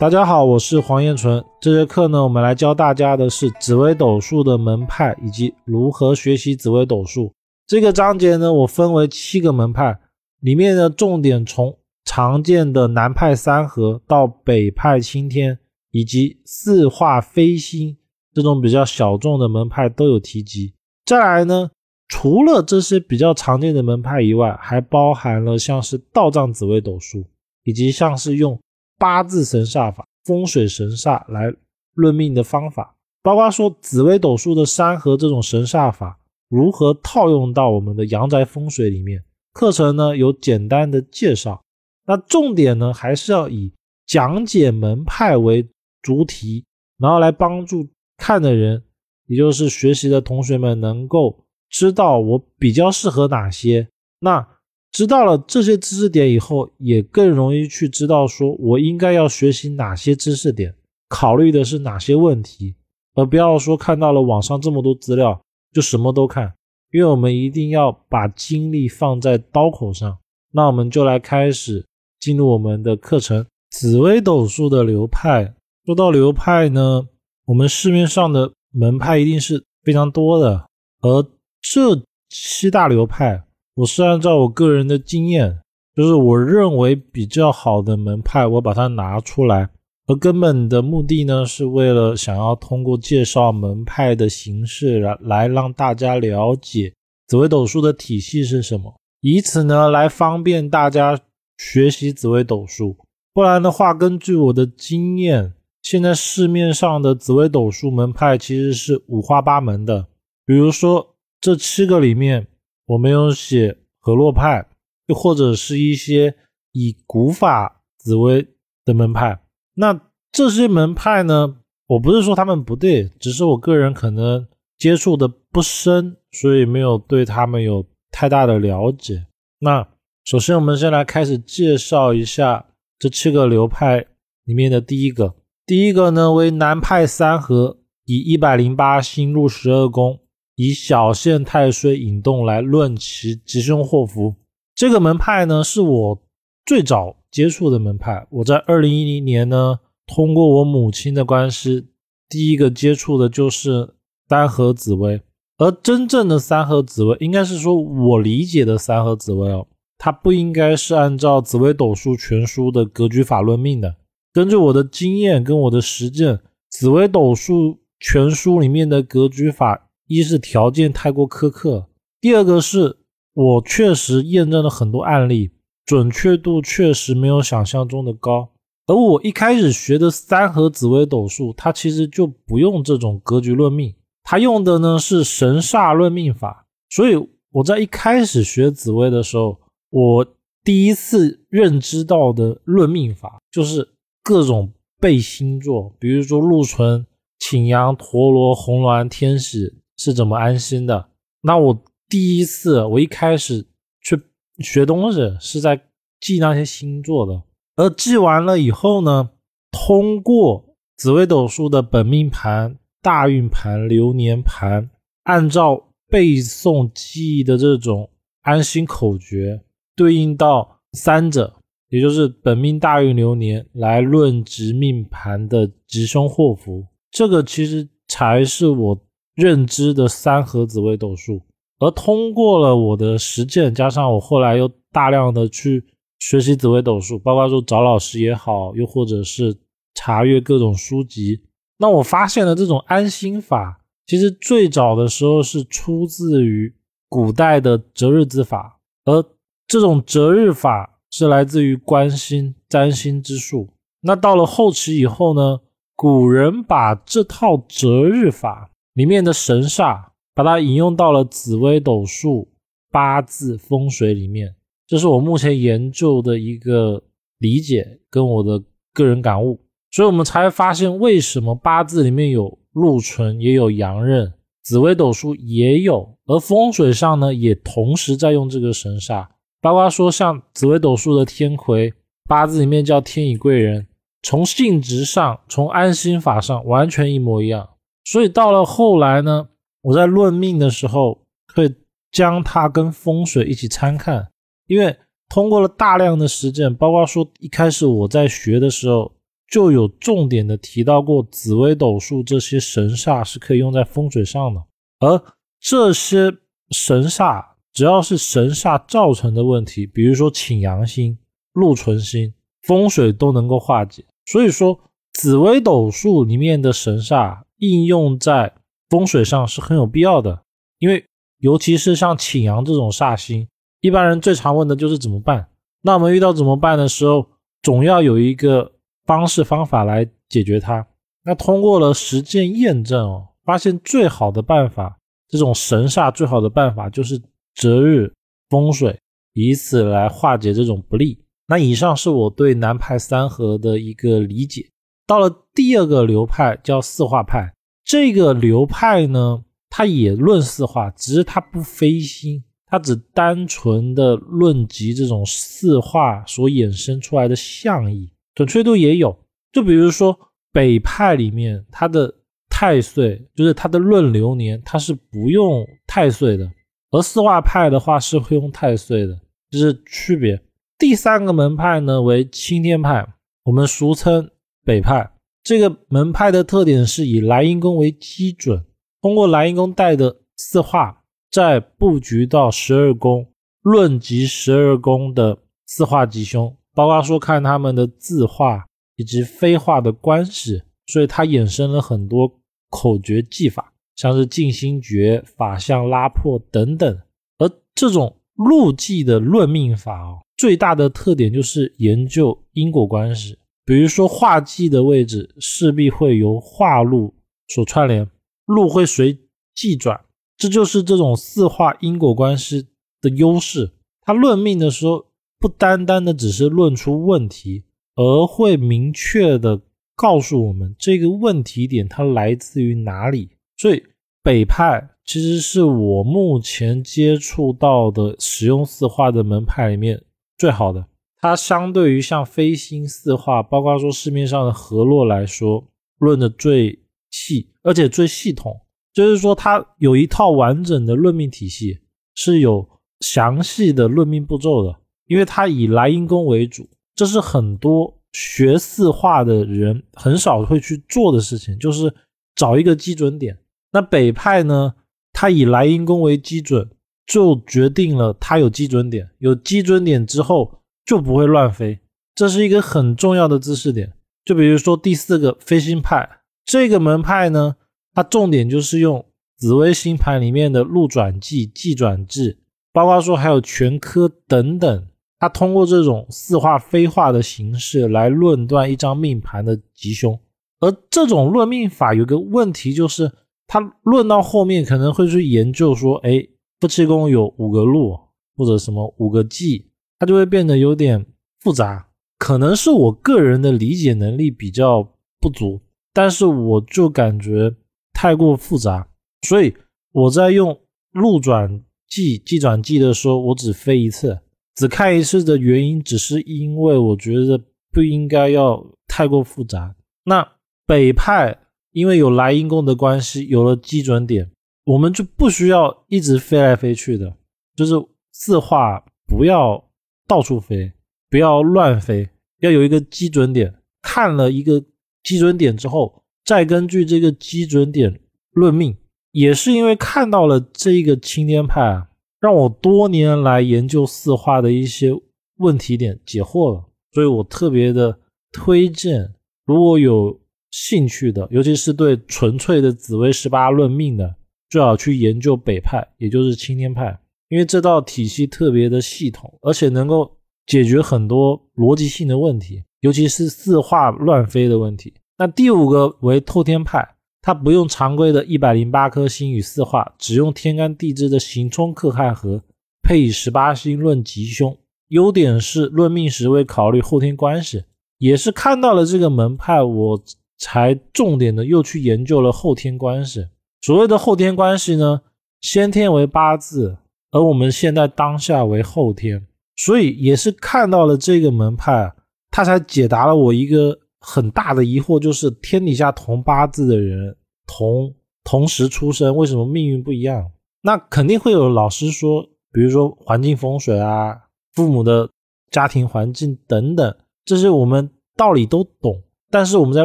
大家好，我是黄彦纯。这节课呢，我们来教大家的是紫微斗数的门派以及如何学习紫微斗数。这个章节呢，我分为七个门派，里面的重点从常见的南派三合到北派青天，以及四化飞星这种比较小众的门派都有提及。再来呢，除了这些比较常见的门派以外，还包含了像是道藏紫微斗数，以及像是用八字神煞法、风水神煞来论命的方法，包括说紫微斗数的山河这种神煞法如何套用到我们的阳宅风水里面。课程呢有简单的介绍，那重点呢还是要以讲解门派为主体，然后来帮助看的人，也就是学习的同学们能够知道我比较适合哪些。那知道了这些知识点以后，也更容易去知道说我应该要学习哪些知识点，考虑的是哪些问题，而不要说看到了网上这么多资料就什么都看。因为我们一定要把精力放在刀口上，那我们就来开始进入我们的课程。紫微斗数的流派，说到流派呢，我们市面上的门派一定是非常多的，而这七大流派，我是按照我个人的经验，就是我认为比较好的门派，我把它拿出来。而根本的目的呢，是为了想要通过介绍门派的形式来来让大家了解紫微斗数的体系是什么，以此呢来方便大家学习紫微斗数。不然的话，根据我的经验，现在市面上的紫微斗数门派其实是五花八门的。比如说这七个里面，我没有写河洛派，又或者是一些以古法紫微的门派。那这些门派呢？我不是说他们不对，只是我个人可能接触的不深，所以没有对他们有太大的了解。那首先，我们先来开始介绍一下这七个流派里面的第一个。第一个呢为南派三合，以一百零八星入十二宫，以小限太岁引动来论其吉凶祸福。这个门派呢是我最早。接触的门派，我在二零一零年呢，通过我母亲的关系，第一个接触的就是三合紫薇。而真正的三合紫薇，应该是说我理解的三合紫薇哦，它不应该是按照紫微斗数全书的格局法论命的。根据我的经验跟我的实践，紫微斗数全书里面的格局法，一是条件太过苛刻，第二个是我确实验证了很多案例。准确度确实没有想象中的高，而我一开始学的三合紫微斗数，它其实就不用这种格局论命，它用的呢是神煞论命法。所以我在一开始学紫微的时候，我第一次认知到的论命法就是各种背星座，比如说禄存、擎羊、陀罗、红鸾、天喜是怎么安心的。那我第一次，我一开始去。学东西是在记那些星座的，而记完了以后呢，通过紫微斗数的本命盘、大运盘、流年盘，按照背诵记忆的这种安心口诀，对应到三者，也就是本命、大运、流年来论直命盘的吉凶祸福。这个其实才是我认知的三合紫微斗数。而通过了我的实践，加上我后来又大量的去学习紫微斗数，包括说找老师也好，又或者是查阅各种书籍，那我发现了这种安心法，其实最早的时候是出自于古代的择日之法，而这种择日法是来自于观星占星之术。那到了后期以后呢，古人把这套择日法里面的神煞。把它引用到了紫微斗数、八字、风水里面，这是我目前研究的一个理解跟我的个人感悟，所以我们才发现为什么八字里面有禄存，也有阳刃，紫微斗数也有，而风水上呢也同时在用这个神煞，包括说像紫微斗数的天魁，八字里面叫天乙贵人，从性质上、从安心法上完全一模一样，所以到了后来呢。我在论命的时候，会将它跟风水一起参看，因为通过了大量的实践，包括说一开始我在学的时候，就有重点的提到过紫微斗数这些神煞是可以用在风水上的，而这些神煞只要是神煞造成的问题，比如说请阳星、禄存星，风水都能够化解。所以说，紫微斗数里面的神煞应用在风水上是很有必要的，因为尤其是像请阳这种煞星，一般人最常问的就是怎么办。那我们遇到怎么办的时候，总要有一个方式方法来解决它。那通过了实践验证哦，发现最好的办法，这种神煞最好的办法就是择日风水，以此来化解这种不利。那以上是我对南派三合的一个理解。到了第二个流派叫四化派，这个流派呢，它也论四化，只是它不飞星。它只单纯的论及这种四化所衍生出来的象意，准确度也有。就比如说北派里面，它的太岁就是它的论流年，它是不用太岁的；而四化派的话是会用太岁的，这是区别。第三个门派呢为青天派，我们俗称北派。这个门派的特点是以莱茵宫为基准，通过莱茵宫带的四化。再布局到十二宫，论及十二宫的四化吉凶，包括说看他们的字画以及飞化的关系，所以它衍生了很多口诀技法，像是静心诀、法相拉破等等。而这种路记的论命法哦，最大的特点就是研究因果关系，比如说画忌的位置势必会由化禄所串联，禄会随忌转。这就是这种四化因果关系的优势。他论命的时候，不单单的只是论出问题，而会明确的告诉我们这个问题点它来自于哪里。所以北派其实是我目前接触到的使用四化的门派里面最好的。它相对于像飞星四化，包括说市面上的河洛来说，论的最细，而且最系统。就是说，它有一套完整的论命体系，是有详细的论命步骤的。因为它以莱茵宫为主，这是很多学四化的人很少会去做的事情，就是找一个基准点。那北派呢，它以莱茵宫为基准，就决定了它有基准点。有基准点之后，就不会乱飞，这是一个很重要的知识点。就比如说第四个飞星派这个门派呢。它重点就是用紫微星盘里面的禄转忌、忌转制，包括说还有全科等等，它通过这种四化飞化的形式来论断一张命盘的吉凶。而这种论命法有个问题，就是它论到后面可能会去研究说，哎，夫妻宫有五个禄或者什么五个忌，它就会变得有点复杂。可能是我个人的理解能力比较不足，但是我就感觉。太过复杂，所以我在用路转记、记转记的时候，我只飞一次，只看一次的原因，只是因为我觉得不应该要太过复杂。那北派因为有莱茵宫的关系，有了基准点，我们就不需要一直飞来飞去的，就是字画不要到处飞，不要乱飞，要有一个基准点。看了一个基准点之后。再根据这个基准点论命，也是因为看到了这个青天派啊，让我多年来研究四化的一些问题点解惑了，所以我特别的推荐，如果有兴趣的，尤其是对纯粹的紫微十八论命的，最好去研究北派，也就是青天派，因为这道体系特别的系统，而且能够解决很多逻辑性的问题，尤其是四化乱飞的问题。那第五个为透天派，它不用常规的一百零八颗星与四化，只用天干地支的刑冲克害合，配以十八星论吉凶。优点是论命时会考虑后天关系，也是看到了这个门派，我才重点的又去研究了后天关系。所谓的后天关系呢，先天为八字，而我们现在当下为后天，所以也是看到了这个门派，他才解答了我一个。很大的疑惑就是，天底下同八字的人，同同时出生，为什么命运不一样？那肯定会有老师说，比如说环境风水啊，父母的家庭环境等等，这些我们道理都懂，但是我们在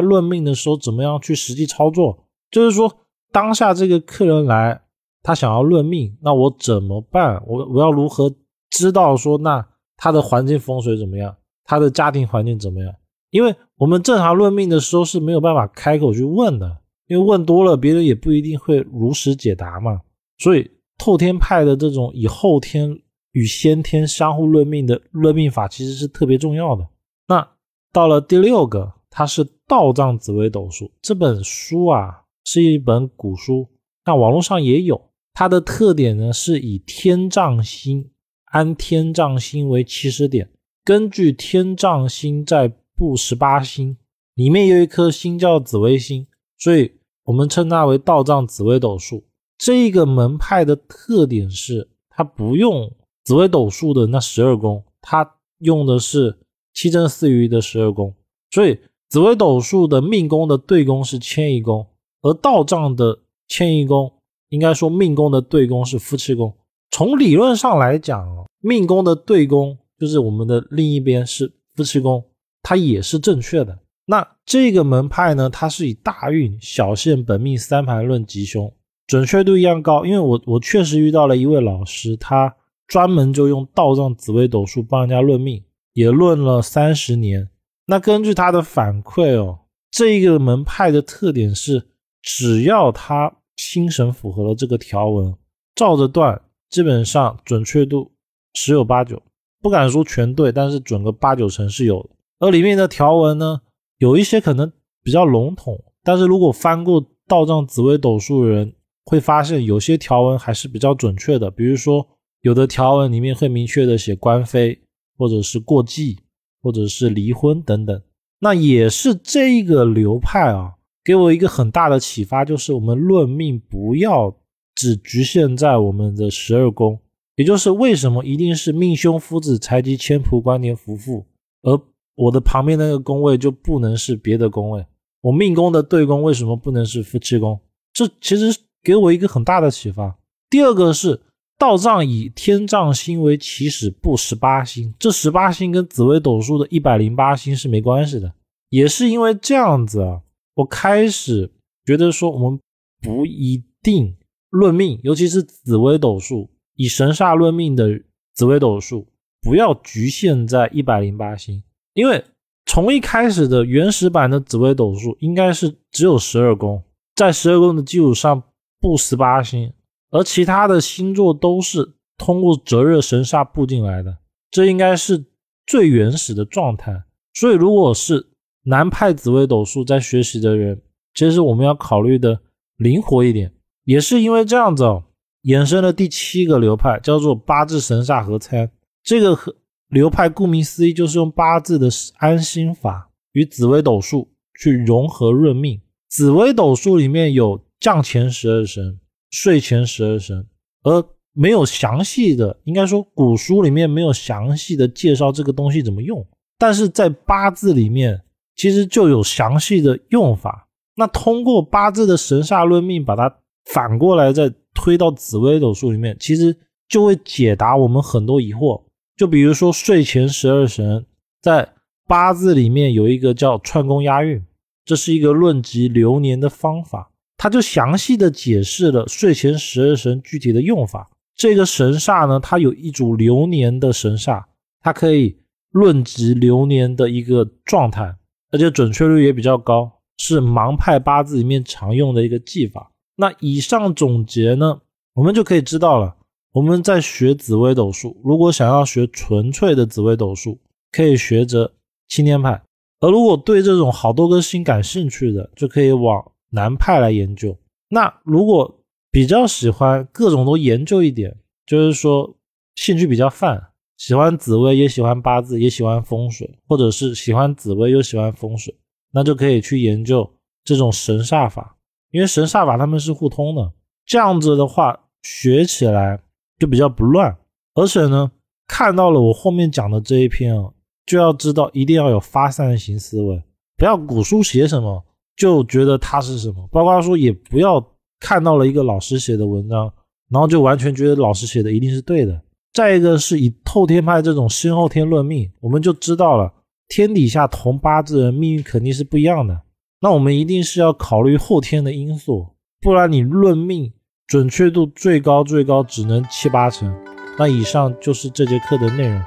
论命的时候，怎么样去实际操作？就是说，当下这个客人来，他想要论命，那我怎么办？我我要如何知道说，那他的环境风水怎么样？他的家庭环境怎么样？因为我们正常论命的时候是没有办法开口去问的，因为问多了，别人也不一定会如实解答嘛。所以透天派的这种以后天与先天相互论命的论命法，其实是特别重要的。那到了第六个，它是道藏紫微斗数这本书啊，是一本古书，那网络上也有。它的特点呢，是以天丈星按天丈星为起始点，根据天丈星在布十八星里面有一颗星叫紫微星，所以我们称它为道藏紫微斗数。这个门派的特点是，它不用紫微斗数的那十二宫，它用的是七正四余的十二宫。所以紫微斗数的命宫的对宫是迁移宫，而道藏的迁移宫。应该说，命宫的对宫是夫妻宫。从理论上来讲，命宫的对宫就是我们的另一边是夫妻宫，它也是正确的。那这个门派呢，它是以大运、小限、本命三盘论吉凶，准确度一样高。因为我我确实遇到了一位老师，他专门就用道藏紫微斗数帮人家论命，也论了三十年。那根据他的反馈哦，这个门派的特点是，只要他。心神符合了这个条文，照着断，基本上准确度十有八九，不敢说全对，但是准个八九成是有的。而里面的条文呢，有一些可能比较笼统，但是如果翻过道藏紫微斗数的人，会发现有些条文还是比较准确的。比如说，有的条文里面会明确的写官非，或者是过继，或者是离婚等等，那也是这个流派啊。给我一个很大的启发，就是我们论命不要只局限在我们的十二宫，也就是为什么一定是命凶夫子财吉千仆官年夫妇，而我的旁边那个宫位就不能是别的宫位？我命宫的对宫为什么不能是夫妻宫？这其实给我一个很大的启发。第二个是道藏以天藏星为起始，布十八星，这十八星跟紫微斗数的一百零八星是没关系的，也是因为这样子啊。我开始觉得说，我们不一定论命，尤其是紫微斗数，以神煞论命的紫微斗数，不要局限在一百零八星，因为从一开始的原始版的紫微斗数，应该是只有十二宫，在十二宫的基础上布十八星，而其他的星座都是通过折热神煞布进来的，这应该是最原始的状态。所以，如果是南派紫微斗数在学习的人，其实我们要考虑的灵活一点，也是因为这样子哦，衍生了第七个流派，叫做八字神煞合参。这个和流派顾名思义，就是用八字的安心法与紫微斗数去融合论命。紫微斗数里面有降前十二神、睡前十二神，而没有详细的，应该说古书里面没有详细的介绍这个东西怎么用，但是在八字里面。其实就有详细的用法。那通过八字的神煞论命，把它反过来再推到紫微斗数里面，其实就会解答我们很多疑惑。就比如说睡前十二神，在八字里面有一个叫串宫押运，这是一个论及流年的方法，它就详细的解释了睡前十二神具体的用法。这个神煞呢，它有一组流年的神煞，它可以论及流年的一个状态。而且准确率也比较高，是盲派八字里面常用的一个技法。那以上总结呢，我们就可以知道了。我们在学紫微斗数，如果想要学纯粹的紫微斗数，可以学着青天派；而如果对这种好多个星感兴趣的，就可以往南派来研究。那如果比较喜欢各种都研究一点，就是说兴趣比较泛。喜欢紫薇，也喜欢八字，也喜欢风水，或者是喜欢紫薇又喜欢风水，那就可以去研究这种神煞法，因为神煞法他们是互通的。这样子的话，学起来就比较不乱。而且呢，看到了我后面讲的这一篇啊，就要知道一定要有发散型思维，不要古书写什么就觉得它是什么。包括说，也不要看到了一个老师写的文章，然后就完全觉得老师写的一定是对的。再一个是以透天派这种先后天论命，我们就知道了天底下同八字人命运肯定是不一样的。那我们一定是要考虑后天的因素，不然你论命准确度最高最高只能七八成。那以上就是这节课的内容。